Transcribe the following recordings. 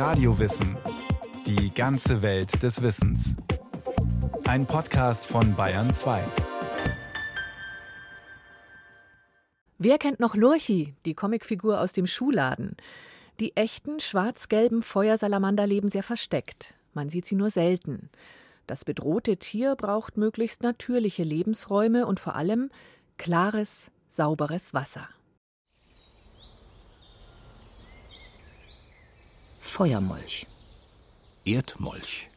Radiowissen. Die ganze Welt des Wissens. Ein Podcast von Bayern 2. Wer kennt noch Lurchi, die Comicfigur aus dem Schuhladen? Die echten schwarz-gelben Feuersalamander leben sehr versteckt. Man sieht sie nur selten. Das bedrohte Tier braucht möglichst natürliche Lebensräume und vor allem klares, sauberes Wasser. Feuermolch, Erdmolch,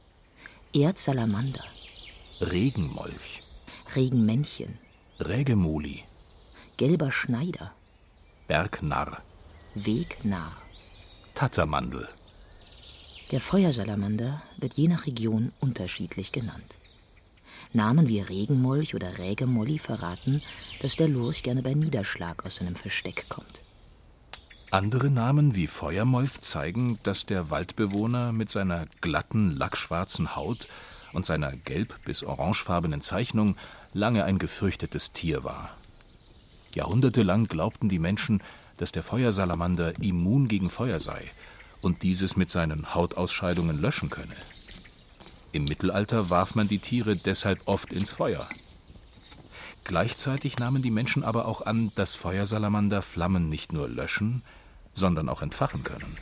Erdsalamander, Regenmolch, Regenmännchen, Rägemoli, gelber Schneider, Bergnarr, Wegnarr. Tattermandel, Der Feuersalamander wird je nach Region unterschiedlich genannt. Namen wie Regenmolch oder Rägemolli verraten, dass der Lurch gerne bei Niederschlag aus seinem Versteck kommt. Andere Namen wie Feuermolch zeigen, dass der Waldbewohner mit seiner glatten, lackschwarzen Haut und seiner gelb- bis orangefarbenen Zeichnung lange ein gefürchtetes Tier war. Jahrhundertelang glaubten die Menschen, dass der Feuersalamander immun gegen Feuer sei und dieses mit seinen Hautausscheidungen löschen könne. Im Mittelalter warf man die Tiere deshalb oft ins Feuer. Gleichzeitig nahmen die Menschen aber auch an, dass Feuersalamander Flammen nicht nur löschen, sondern auch entfachen können.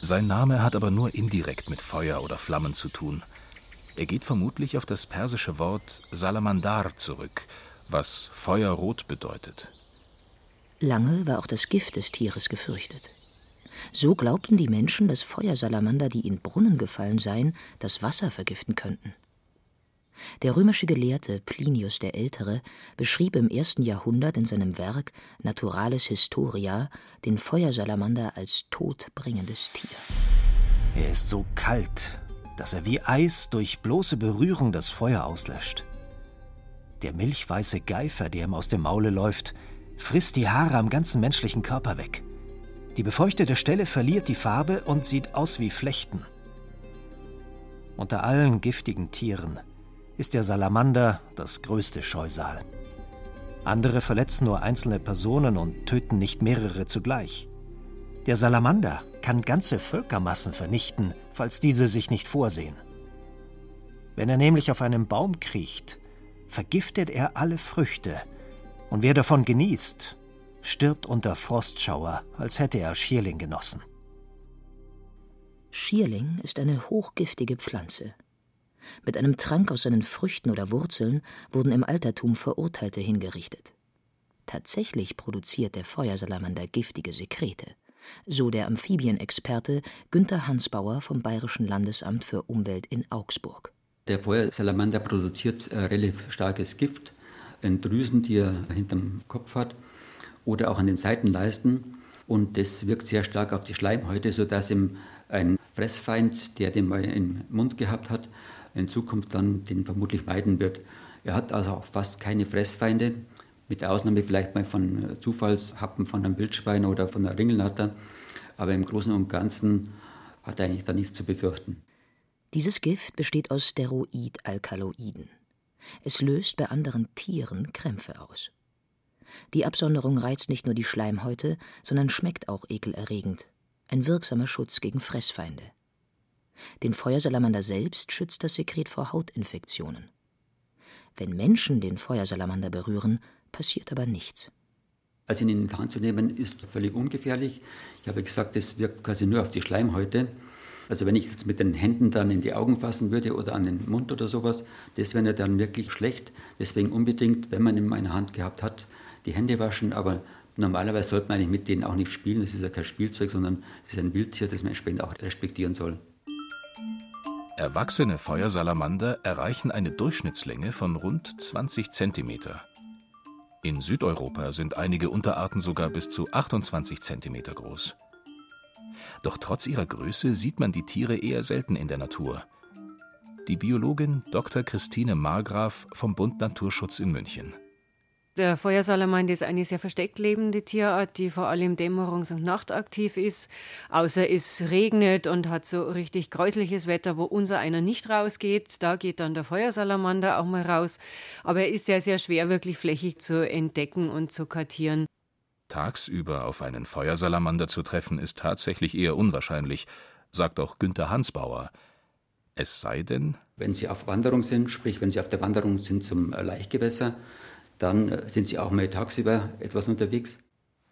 Sein Name hat aber nur indirekt mit Feuer oder Flammen zu tun. Er geht vermutlich auf das persische Wort Salamandar zurück, was Feuerrot bedeutet. Lange war auch das Gift des Tieres gefürchtet. So glaubten die Menschen, dass Feuersalamander, die in Brunnen gefallen seien, das Wasser vergiften könnten. Der römische Gelehrte Plinius der Ältere beschrieb im ersten Jahrhundert in seinem Werk Naturalis Historia den Feuersalamander als todbringendes Tier. Er ist so kalt, dass er wie Eis durch bloße Berührung das Feuer auslöscht. Der milchweiße Geifer, der ihm aus dem Maule läuft, frisst die Haare am ganzen menschlichen Körper weg. Die befeuchtete Stelle verliert die Farbe und sieht aus wie Flechten. Unter allen giftigen Tieren ist der Salamander das größte Scheusal. Andere verletzen nur einzelne Personen und töten nicht mehrere zugleich. Der Salamander kann ganze Völkermassen vernichten, falls diese sich nicht vorsehen. Wenn er nämlich auf einem Baum kriecht, vergiftet er alle Früchte, und wer davon genießt, stirbt unter Frostschauer, als hätte er Schierling genossen. Schierling ist eine hochgiftige Pflanze. Mit einem Trank aus seinen Früchten oder Wurzeln wurden im Altertum Verurteilte hingerichtet. Tatsächlich produziert der Feuersalamander giftige Sekrete, so der Amphibienexperte Günther Hansbauer vom Bayerischen Landesamt für Umwelt in Augsburg. Der Feuersalamander produziert äh, relativ starkes Gift in Drüsen, die er hinterm Kopf hat oder auch an den Seitenleisten. Und das wirkt sehr stark auf die Schleimhäute, sodass ihm ein Fressfeind, der den mal im Mund gehabt hat, in Zukunft dann den vermutlich meiden wird. Er hat also auch fast keine Fressfeinde, mit Ausnahme vielleicht mal von Zufallshappen von einem Wildschwein oder von einer Ringelnatter. Aber im Großen und Ganzen hat er eigentlich da nichts zu befürchten. Dieses Gift besteht aus Steroidalkaloiden. Es löst bei anderen Tieren Krämpfe aus. Die Absonderung reizt nicht nur die Schleimhäute, sondern schmeckt auch ekelerregend. Ein wirksamer Schutz gegen Fressfeinde. Den Feuersalamander selbst schützt das Sekret vor Hautinfektionen. Wenn Menschen den Feuersalamander berühren, passiert aber nichts. Also ihn in die Hand zu nehmen, ist völlig ungefährlich. Ich habe gesagt, das wirkt quasi nur auf die Schleimhäute. Also wenn ich jetzt mit den Händen dann in die Augen fassen würde oder an den Mund oder sowas, das wäre dann wirklich schlecht. Deswegen unbedingt, wenn man ihn in einer Hand gehabt hat, die Hände waschen. Aber normalerweise sollte man eigentlich mit denen auch nicht spielen. Das ist ja kein Spielzeug, sondern es ist ein Wildtier, das man entsprechend auch respektieren soll. Erwachsene Feuersalamander erreichen eine Durchschnittslänge von rund 20 Zentimeter. In Südeuropa sind einige Unterarten sogar bis zu 28 Zentimeter groß. Doch trotz ihrer Größe sieht man die Tiere eher selten in der Natur. Die Biologin Dr. Christine Margraf vom Bund Naturschutz in München. Der Feuersalamander ist eine sehr versteckt lebende Tierart, die vor allem dämmerungs- und nachtaktiv ist. Außer es regnet und hat so richtig gräusliches Wetter, wo unser einer nicht rausgeht. Da geht dann der Feuersalamander auch mal raus. Aber er ist sehr, sehr schwer wirklich flächig zu entdecken und zu kartieren. Tagsüber auf einen Feuersalamander zu treffen, ist tatsächlich eher unwahrscheinlich, sagt auch Günther Hansbauer. Es sei denn, wenn sie auf Wanderung sind, sprich wenn sie auf der Wanderung sind zum Laichgewässer, dann äh, sind sie auch mal tagsüber etwas unterwegs.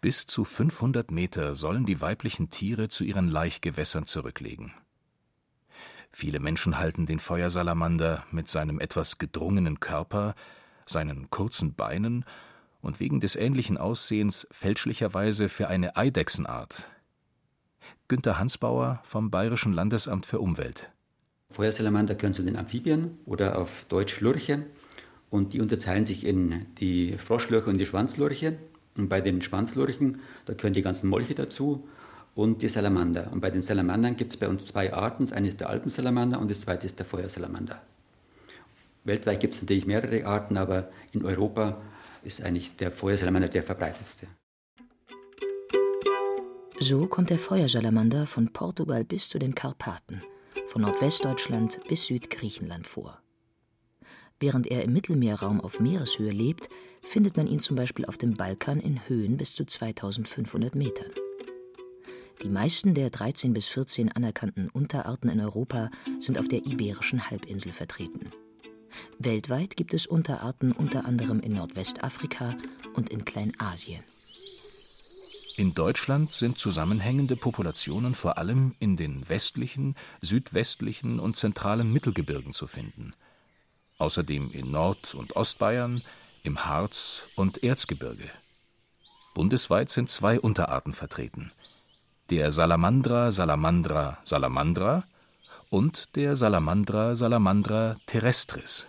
Bis zu 500 Meter sollen die weiblichen Tiere zu ihren Laichgewässern zurücklegen. Viele Menschen halten den Feuersalamander mit seinem etwas gedrungenen Körper, seinen kurzen Beinen und wegen des ähnlichen Aussehens fälschlicherweise für eine Eidechsenart. Günter Hansbauer vom Bayerischen Landesamt für Umwelt. Feuersalamander gehören zu den Amphibien oder auf Deutsch Lurche und die unterteilen sich in die Froschlurche und die Schwanzlurche. Und bei den Schwanzlurchen, da gehören die ganzen Molche dazu und die Salamander. Und bei den Salamandern gibt es bei uns zwei Arten. Das eine ist der Alpensalamander und das zweite ist der Feuersalamander. Weltweit gibt es natürlich mehrere Arten, aber in Europa ist eigentlich der Feuersalamander der verbreitetste. So kommt der Feuersalamander von Portugal bis zu den Karpaten, von Nordwestdeutschland bis Südgriechenland vor. Während er im Mittelmeerraum auf Meereshöhe lebt, findet man ihn zum Beispiel auf dem Balkan in Höhen bis zu 2500 Metern. Die meisten der 13 bis 14 anerkannten Unterarten in Europa sind auf der Iberischen Halbinsel vertreten. Weltweit gibt es Unterarten unter anderem in Nordwestafrika und in Kleinasien. In Deutschland sind zusammenhängende Populationen vor allem in den westlichen, südwestlichen und zentralen Mittelgebirgen zu finden. Außerdem in Nord- und Ostbayern, im Harz und Erzgebirge. Bundesweit sind zwei Unterarten vertreten: der Salamandra salamandra salamandra und der Salamandra salamandra terrestris.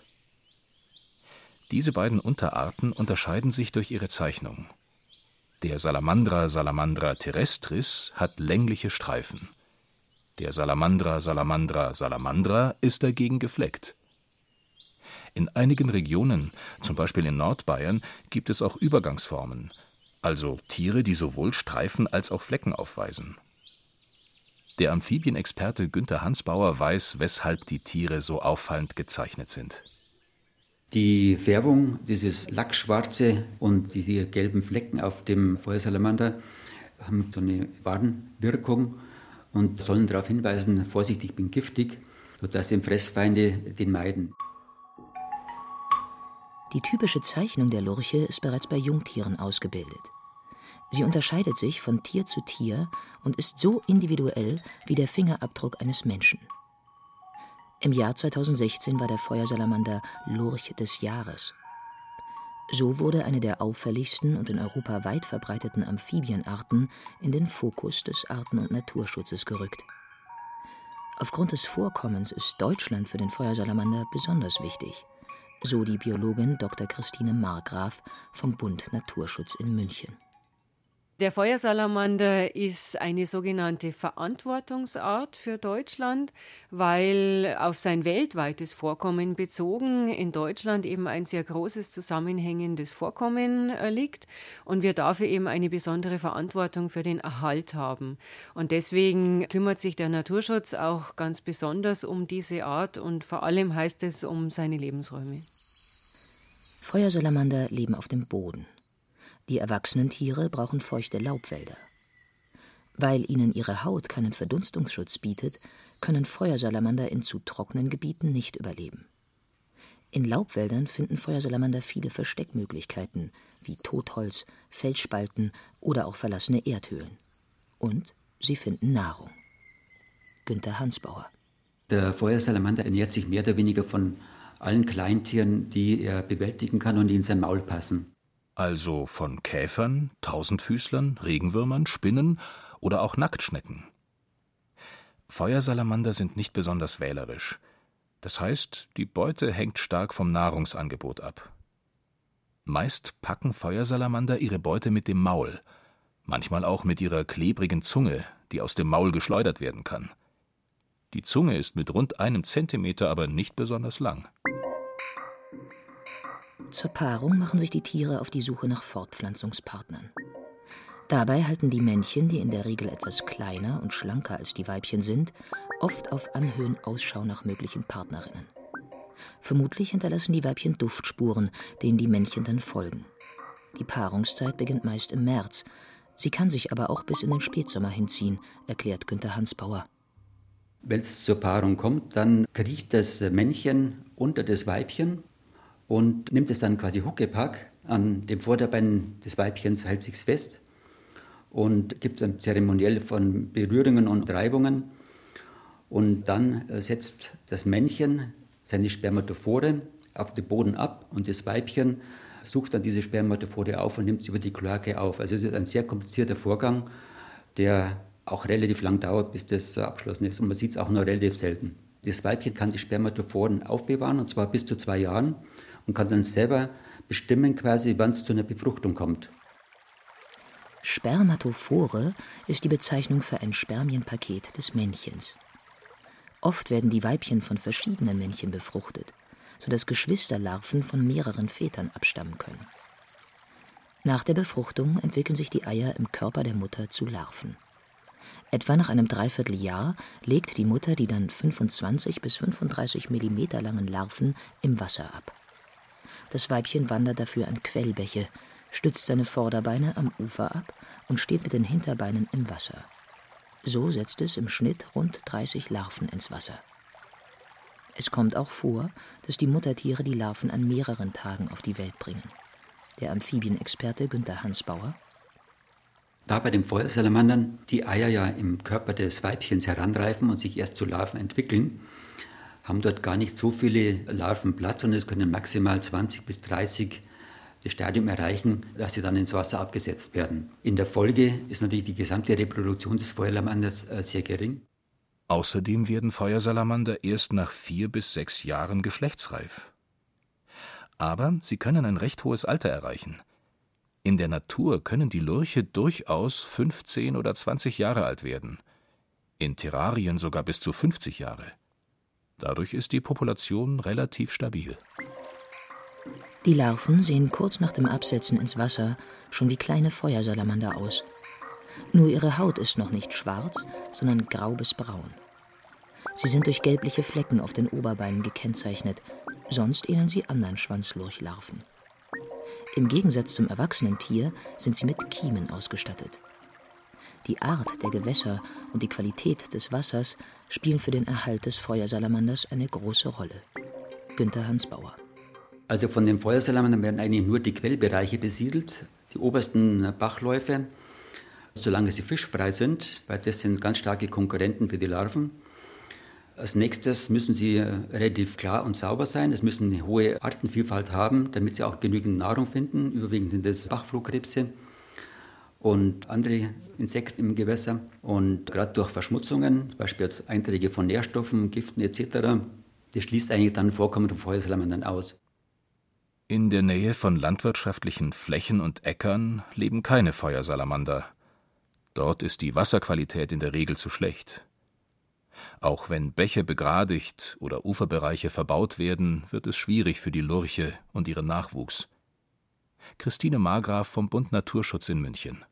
Diese beiden Unterarten unterscheiden sich durch ihre Zeichnung. Der Salamandra salamandra terrestris hat längliche Streifen. Der Salamandra salamandra salamandra ist dagegen gefleckt. In einigen Regionen, zum Beispiel in Nordbayern, gibt es auch Übergangsformen, also Tiere, die sowohl Streifen als auch Flecken aufweisen. Der Amphibienexperte Günther Hansbauer weiß, weshalb die Tiere so auffallend gezeichnet sind. Die Färbung, dieses Lackschwarze und diese gelben Flecken auf dem Feuersalamander haben so eine Warnwirkung und sollen darauf hinweisen, Vorsicht, ich bin giftig, sodass die Fressfeinde den meiden. Die typische Zeichnung der Lurche ist bereits bei Jungtieren ausgebildet. Sie unterscheidet sich von Tier zu Tier und ist so individuell wie der Fingerabdruck eines Menschen. Im Jahr 2016 war der Feuersalamander Lurch des Jahres. So wurde eine der auffälligsten und in Europa weit verbreiteten Amphibienarten in den Fokus des Arten- und Naturschutzes gerückt. Aufgrund des Vorkommens ist Deutschland für den Feuersalamander besonders wichtig, so die Biologin Dr. Christine Markgraf vom Bund Naturschutz in München. Der Feuersalamander ist eine sogenannte Verantwortungsart für Deutschland, weil auf sein weltweites Vorkommen bezogen in Deutschland eben ein sehr großes zusammenhängendes Vorkommen äh, liegt und wir dafür eben eine besondere Verantwortung für den Erhalt haben. Und deswegen kümmert sich der Naturschutz auch ganz besonders um diese Art und vor allem heißt es um seine Lebensräume. Feuersalamander leben auf dem Boden. Die erwachsenen Tiere brauchen feuchte Laubwälder. Weil ihnen ihre Haut keinen Verdunstungsschutz bietet, können Feuersalamander in zu trockenen Gebieten nicht überleben. In Laubwäldern finden Feuersalamander viele Versteckmöglichkeiten, wie Totholz, Felsspalten oder auch verlassene Erdhöhlen. Und sie finden Nahrung. Günter Hansbauer. Der Feuersalamander ernährt sich mehr oder weniger von allen Kleintieren, die er bewältigen kann und die in sein Maul passen also von Käfern, Tausendfüßlern, Regenwürmern, Spinnen oder auch Nacktschnecken. Feuersalamander sind nicht besonders wählerisch. Das heißt, die Beute hängt stark vom Nahrungsangebot ab. Meist packen Feuersalamander ihre Beute mit dem Maul, manchmal auch mit ihrer klebrigen Zunge, die aus dem Maul geschleudert werden kann. Die Zunge ist mit rund einem Zentimeter aber nicht besonders lang. Zur Paarung machen sich die Tiere auf die Suche nach Fortpflanzungspartnern. Dabei halten die Männchen, die in der Regel etwas kleiner und schlanker als die Weibchen sind, oft auf Anhöhen Ausschau nach möglichen Partnerinnen. Vermutlich hinterlassen die Weibchen Duftspuren, denen die Männchen dann folgen. Die Paarungszeit beginnt meist im März. Sie kann sich aber auch bis in den Spätsommer hinziehen, erklärt Günter Hansbauer. Wenn es zur Paarung kommt, dann kriecht das Männchen unter das Weibchen und nimmt es dann quasi Huckepack an dem Vorderbein des Weibchens, hält sich fest und gibt es ein Zeremoniell von Berührungen und Reibungen. Und dann äh, setzt das Männchen seine Spermatophore auf den Boden ab und das Weibchen sucht dann diese Spermatophore auf und nimmt sie über die Kloake auf. Also es ist ein sehr komplizierter Vorgang, der auch relativ lang dauert, bis das abgeschlossen ist. Und man sieht es auch nur relativ selten. Das Weibchen kann die Spermatophoren aufbewahren, und zwar bis zu zwei Jahren, und kann dann selber bestimmen, quasi, wann es zu einer Befruchtung kommt. Spermatophore ist die Bezeichnung für ein Spermienpaket des Männchens. Oft werden die Weibchen von verschiedenen Männchen befruchtet, sodass Geschwisterlarven von mehreren Vätern abstammen können. Nach der Befruchtung entwickeln sich die Eier im Körper der Mutter zu Larven. Etwa nach einem Dreivierteljahr legt die Mutter die dann 25 bis 35 Millimeter langen Larven im Wasser ab. Das Weibchen wandert dafür an Quellbäche, stützt seine Vorderbeine am Ufer ab und steht mit den Hinterbeinen im Wasser. So setzt es im Schnitt rund 30 Larven ins Wasser. Es kommt auch vor, dass die Muttertiere die Larven an mehreren Tagen auf die Welt bringen. Der Amphibienexperte Günther Hansbauer. Da bei den Feuersalamandern die Eier ja im Körper des Weibchens heranreifen und sich erst zu Larven entwickeln, haben dort gar nicht so viele Larven Platz und es können maximal 20 bis 30 das Stadium erreichen, dass sie dann ins Wasser abgesetzt werden. In der Folge ist natürlich die gesamte Reproduktion des Feuersalamanders äh, sehr gering. Außerdem werden Feuersalamander erst nach vier bis sechs Jahren geschlechtsreif. Aber sie können ein recht hohes Alter erreichen. In der Natur können die Lurche durchaus 15 oder 20 Jahre alt werden, in Terrarien sogar bis zu 50 Jahre. Dadurch ist die Population relativ stabil. Die Larven sehen kurz nach dem Absetzen ins Wasser schon wie kleine Feuersalamander aus. Nur ihre Haut ist noch nicht schwarz, sondern grau bis braun. Sie sind durch gelbliche Flecken auf den Oberbeinen gekennzeichnet, sonst ähneln sie anderen Schwanzlurchlarven. Im Gegensatz zum erwachsenen Tier sind sie mit Kiemen ausgestattet. Die Art der Gewässer und die Qualität des Wassers spielen für den Erhalt des Feuersalamanders eine große Rolle. Günther Hansbauer. Also von den Feuersalamandern werden eigentlich nur die Quellbereiche besiedelt, die obersten Bachläufe, solange sie fischfrei sind, weil das sind ganz starke Konkurrenten für die Larven. Als nächstes müssen sie relativ klar und sauber sein. Es müssen eine hohe Artenvielfalt haben, damit sie auch genügend Nahrung finden. Überwiegend sind es Bachflohkrebse und andere Insekten im Gewässer. Und gerade durch Verschmutzungen, zum Beispiel als Einträge von Nährstoffen, Giften etc., das schließt eigentlich dann Vorkommen von Feuersalamandern aus. In der Nähe von landwirtschaftlichen Flächen und Äckern leben keine Feuersalamander. Dort ist die Wasserqualität in der Regel zu schlecht. Auch wenn Bäche begradigt oder Uferbereiche verbaut werden, wird es schwierig für die Lurche und ihren Nachwuchs. Christine Margraf vom Bund Naturschutz in München.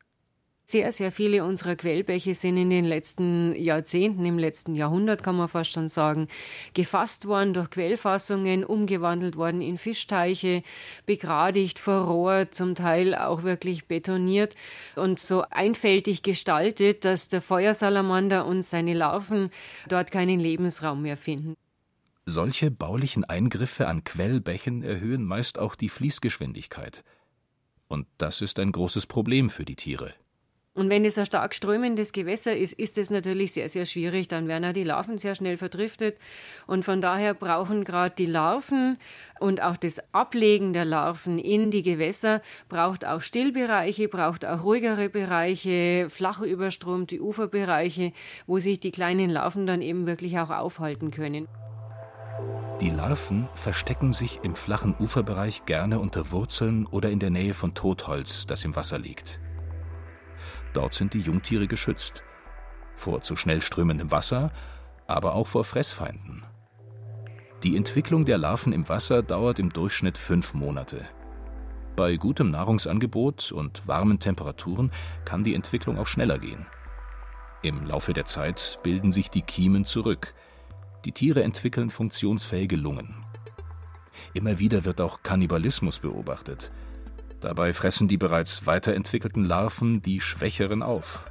Sehr, sehr viele unserer Quellbäche sind in den letzten Jahrzehnten, im letzten Jahrhundert kann man fast schon sagen, gefasst worden durch Quellfassungen, umgewandelt worden in Fischteiche, begradigt, verrohrt, zum Teil auch wirklich betoniert und so einfältig gestaltet, dass der Feuersalamander und seine Larven dort keinen Lebensraum mehr finden. Solche baulichen Eingriffe an Quellbächen erhöhen meist auch die Fließgeschwindigkeit. Und das ist ein großes Problem für die Tiere. Und wenn es ein stark strömendes Gewässer ist, ist es natürlich sehr, sehr schwierig. Dann werden auch die Larven sehr schnell verdriftet. Und von daher brauchen gerade die Larven und auch das Ablegen der Larven in die Gewässer braucht auch Stillbereiche, braucht auch ruhigere Bereiche, flach überstromte Uferbereiche, wo sich die kleinen Larven dann eben wirklich auch aufhalten können. Die Larven verstecken sich im flachen Uferbereich gerne unter Wurzeln oder in der Nähe von Totholz, das im Wasser liegt. Dort sind die Jungtiere geschützt. Vor zu schnell strömendem Wasser, aber auch vor Fressfeinden. Die Entwicklung der Larven im Wasser dauert im Durchschnitt fünf Monate. Bei gutem Nahrungsangebot und warmen Temperaturen kann die Entwicklung auch schneller gehen. Im Laufe der Zeit bilden sich die Kiemen zurück. Die Tiere entwickeln funktionsfähige Lungen. Immer wieder wird auch Kannibalismus beobachtet. Dabei fressen die bereits weiterentwickelten Larven die Schwächeren auf.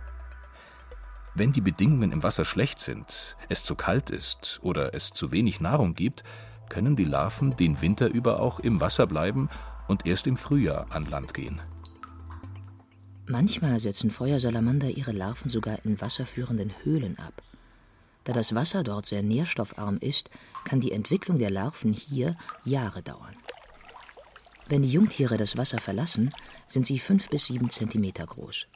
Wenn die Bedingungen im Wasser schlecht sind, es zu kalt ist oder es zu wenig Nahrung gibt, können die Larven den Winter über auch im Wasser bleiben und erst im Frühjahr an Land gehen. Manchmal setzen Feuersalamander ihre Larven sogar in wasserführenden Höhlen ab. Da das Wasser dort sehr nährstoffarm ist, kann die Entwicklung der Larven hier Jahre dauern. Wenn die Jungtiere das Wasser verlassen, sind sie fünf bis sieben Zentimeter groß.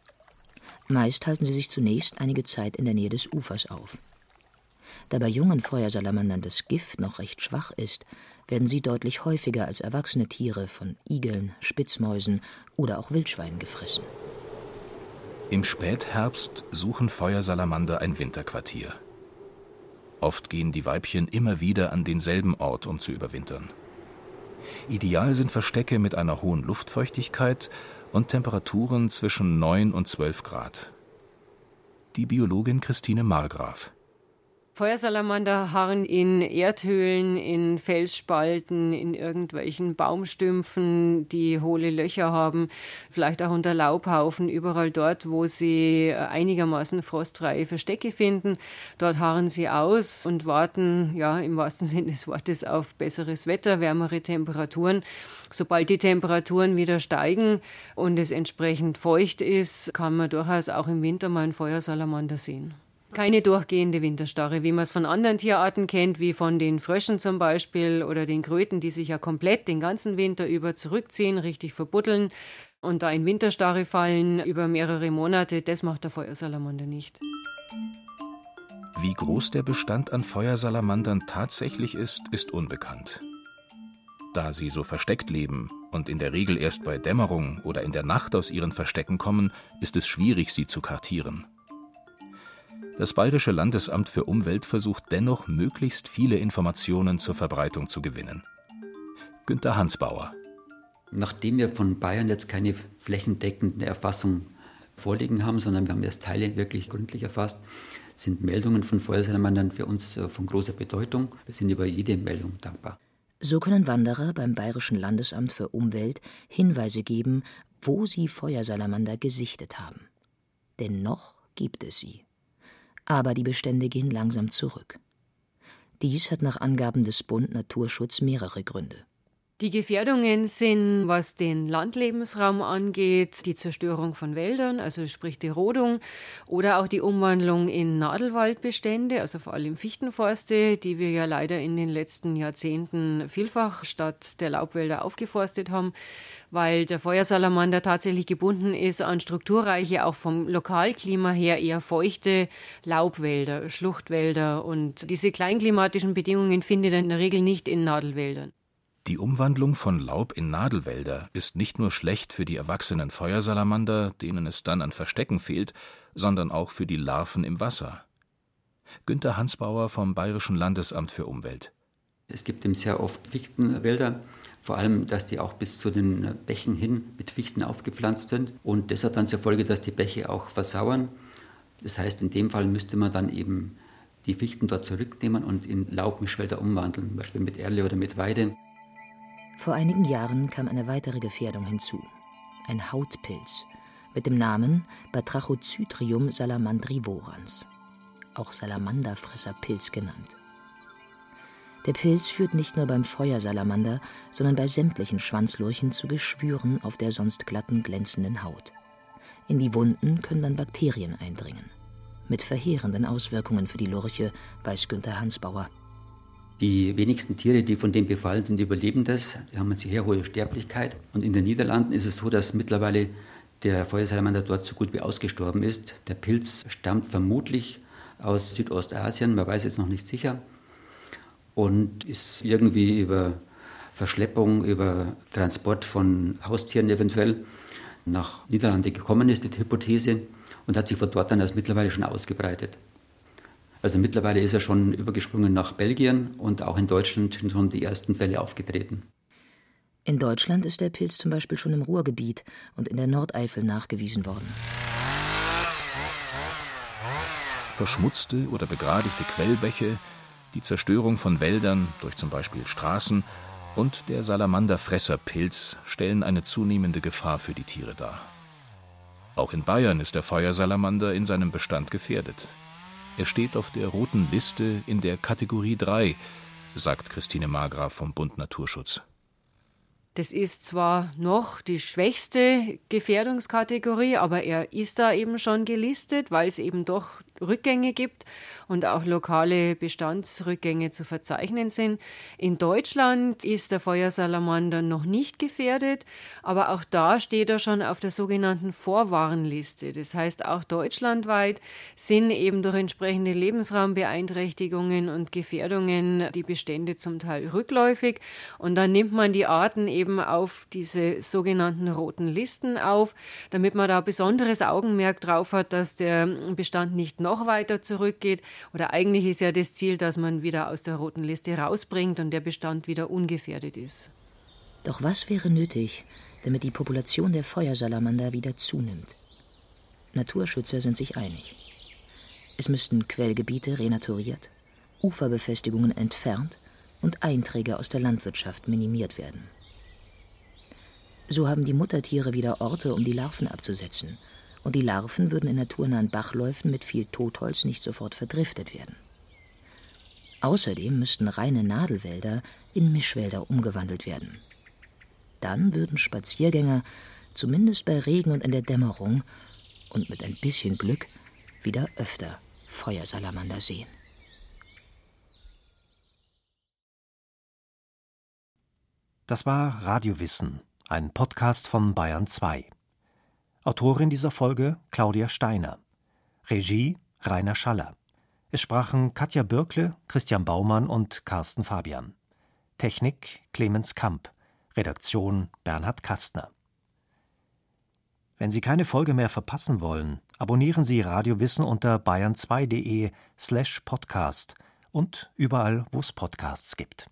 Meist halten sie sich zunächst einige Zeit in der Nähe des Ufers auf. Da bei jungen Feuersalamandern das Gift noch recht schwach ist, werden sie deutlich häufiger als erwachsene Tiere von Igeln, Spitzmäusen oder auch Wildschweinen gefressen. Im Spätherbst suchen Feuersalamander ein Winterquartier. Oft gehen die Weibchen immer wieder an denselben Ort, um zu überwintern. Ideal sind Verstecke mit einer hohen Luftfeuchtigkeit und Temperaturen zwischen 9 und 12 Grad. Die Biologin Christine Margraf. Feuersalamander harren in Erdhöhlen, in Felsspalten, in irgendwelchen Baumstümpfen, die hohle Löcher haben, vielleicht auch unter Laubhaufen, überall dort, wo sie einigermaßen frostfreie Verstecke finden. Dort harren sie aus und warten, ja, im wahrsten Sinne des Wortes auf besseres Wetter, wärmere Temperaturen. Sobald die Temperaturen wieder steigen und es entsprechend feucht ist, kann man durchaus auch im Winter mal einen Feuersalamander sehen keine durchgehende Winterstarre, wie man es von anderen Tierarten kennt, wie von den Fröschen zum Beispiel oder den Kröten, die sich ja komplett den ganzen Winter über zurückziehen, richtig verbuddeln und da in Winterstarre fallen über mehrere Monate. Das macht der Feuersalamander nicht. Wie groß der Bestand an Feuersalamandern tatsächlich ist, ist unbekannt. Da sie so versteckt leben und in der Regel erst bei Dämmerung oder in der Nacht aus ihren Verstecken kommen, ist es schwierig, sie zu kartieren. Das Bayerische Landesamt für Umwelt versucht dennoch, möglichst viele Informationen zur Verbreitung zu gewinnen. Günter Hansbauer. Nachdem wir von Bayern jetzt keine flächendeckende Erfassung vorliegen haben, sondern wir haben erst Teile wirklich gründlich erfasst, sind Meldungen von Feuersalamandern für uns äh, von großer Bedeutung. Wir sind über jede Meldung dankbar. So können Wanderer beim Bayerischen Landesamt für Umwelt Hinweise geben, wo sie Feuersalamander gesichtet haben. Denn noch gibt es sie aber die Bestände gehen langsam zurück. Dies hat nach Angaben des Bund Naturschutz mehrere Gründe. Die Gefährdungen sind, was den Landlebensraum angeht, die Zerstörung von Wäldern, also sprich die Rodung, oder auch die Umwandlung in Nadelwaldbestände, also vor allem Fichtenforste, die wir ja leider in den letzten Jahrzehnten vielfach statt der Laubwälder aufgeforstet haben weil der Feuersalamander tatsächlich gebunden ist an strukturreiche, auch vom Lokalklima her eher feuchte Laubwälder, Schluchtwälder und diese kleinklimatischen Bedingungen findet er in der Regel nicht in Nadelwäldern. Die Umwandlung von Laub in Nadelwälder ist nicht nur schlecht für die erwachsenen Feuersalamander, denen es dann an Verstecken fehlt, sondern auch für die Larven im Wasser. Günter Hansbauer vom Bayerischen Landesamt für Umwelt. Es gibt eben sehr oft Fichtenwälder, vor allem, dass die auch bis zu den Bächen hin mit Fichten aufgepflanzt sind. Und das hat dann zur Folge, dass die Bäche auch versauern. Das heißt, in dem Fall müsste man dann eben die Fichten dort zurücknehmen und in Laubmischwälder umwandeln, zum Beispiel mit Erle oder mit Weide. Vor einigen Jahren kam eine weitere Gefährdung hinzu. Ein Hautpilz mit dem Namen Batrachozytrium salamandrivorans, auch Salamanderfresserpilz genannt. Der Pilz führt nicht nur beim Feuersalamander, sondern bei sämtlichen Schwanzlurchen zu Geschwüren auf der sonst glatten, glänzenden Haut. In die Wunden können dann Bakterien eindringen. Mit verheerenden Auswirkungen für die Lurche, weiß Günther Hansbauer. Die wenigsten Tiere, die von dem befallen sind, überleben das. Die haben eine sehr hohe Sterblichkeit. Und in den Niederlanden ist es so, dass mittlerweile der Feuersalamander dort so gut wie ausgestorben ist. Der Pilz stammt vermutlich aus Südostasien, man weiß jetzt noch nicht sicher und ist irgendwie über Verschleppung, über Transport von Haustieren eventuell nach Niederlande gekommen ist, die Hypothese, und hat sich von dort dann als mittlerweile schon ausgebreitet. Also mittlerweile ist er schon übergesprungen nach Belgien und auch in Deutschland sind schon die ersten Fälle aufgetreten. In Deutschland ist der Pilz zum Beispiel schon im Ruhrgebiet und in der Nordeifel nachgewiesen worden. Verschmutzte oder begradigte Quellbäche die Zerstörung von Wäldern durch zum Beispiel Straßen und der Salamanderfresserpilz stellen eine zunehmende Gefahr für die Tiere dar. Auch in Bayern ist der Feuersalamander in seinem Bestand gefährdet. Er steht auf der roten Liste in der Kategorie 3, sagt Christine Margraf vom Bund Naturschutz. Das ist zwar noch die schwächste Gefährdungskategorie, aber er ist da eben schon gelistet, weil es eben doch Rückgänge gibt und auch lokale Bestandsrückgänge zu verzeichnen sind. In Deutschland ist der Feuersalamander noch nicht gefährdet, aber auch da steht er schon auf der sogenannten Vorwarnliste. Das heißt, auch deutschlandweit sind eben durch entsprechende Lebensraumbeeinträchtigungen und Gefährdungen die Bestände zum Teil rückläufig und dann nimmt man die Arten eben auf diese sogenannten roten Listen auf, damit man da besonderes Augenmerk drauf hat, dass der Bestand nicht noch weiter zurückgeht. Oder eigentlich ist ja das Ziel, dass man wieder aus der roten Liste rausbringt und der Bestand wieder ungefährdet ist. Doch was wäre nötig, damit die Population der Feuersalamander wieder zunimmt? Naturschützer sind sich einig. Es müssten Quellgebiete renaturiert, Uferbefestigungen entfernt und Einträge aus der Landwirtschaft minimiert werden. So haben die Muttertiere wieder Orte, um die Larven abzusetzen und die Larven würden in naturnahen Bachläufen mit viel Totholz nicht sofort verdriftet werden. Außerdem müssten reine Nadelwälder in Mischwälder umgewandelt werden. Dann würden Spaziergänger, zumindest bei Regen und in der Dämmerung, und mit ein bisschen Glück wieder öfter Feuersalamander sehen. Das war Radiowissen, ein Podcast von Bayern 2. Autorin dieser Folge Claudia Steiner. Regie Rainer Schaller. Es sprachen Katja Birkle, Christian Baumann und Carsten Fabian. Technik Clemens Kamp. Redaktion Bernhard Kastner. Wenn Sie keine Folge mehr verpassen wollen, abonnieren Sie Radiowissen unter bayern2.de slash podcast und überall, wo es Podcasts gibt.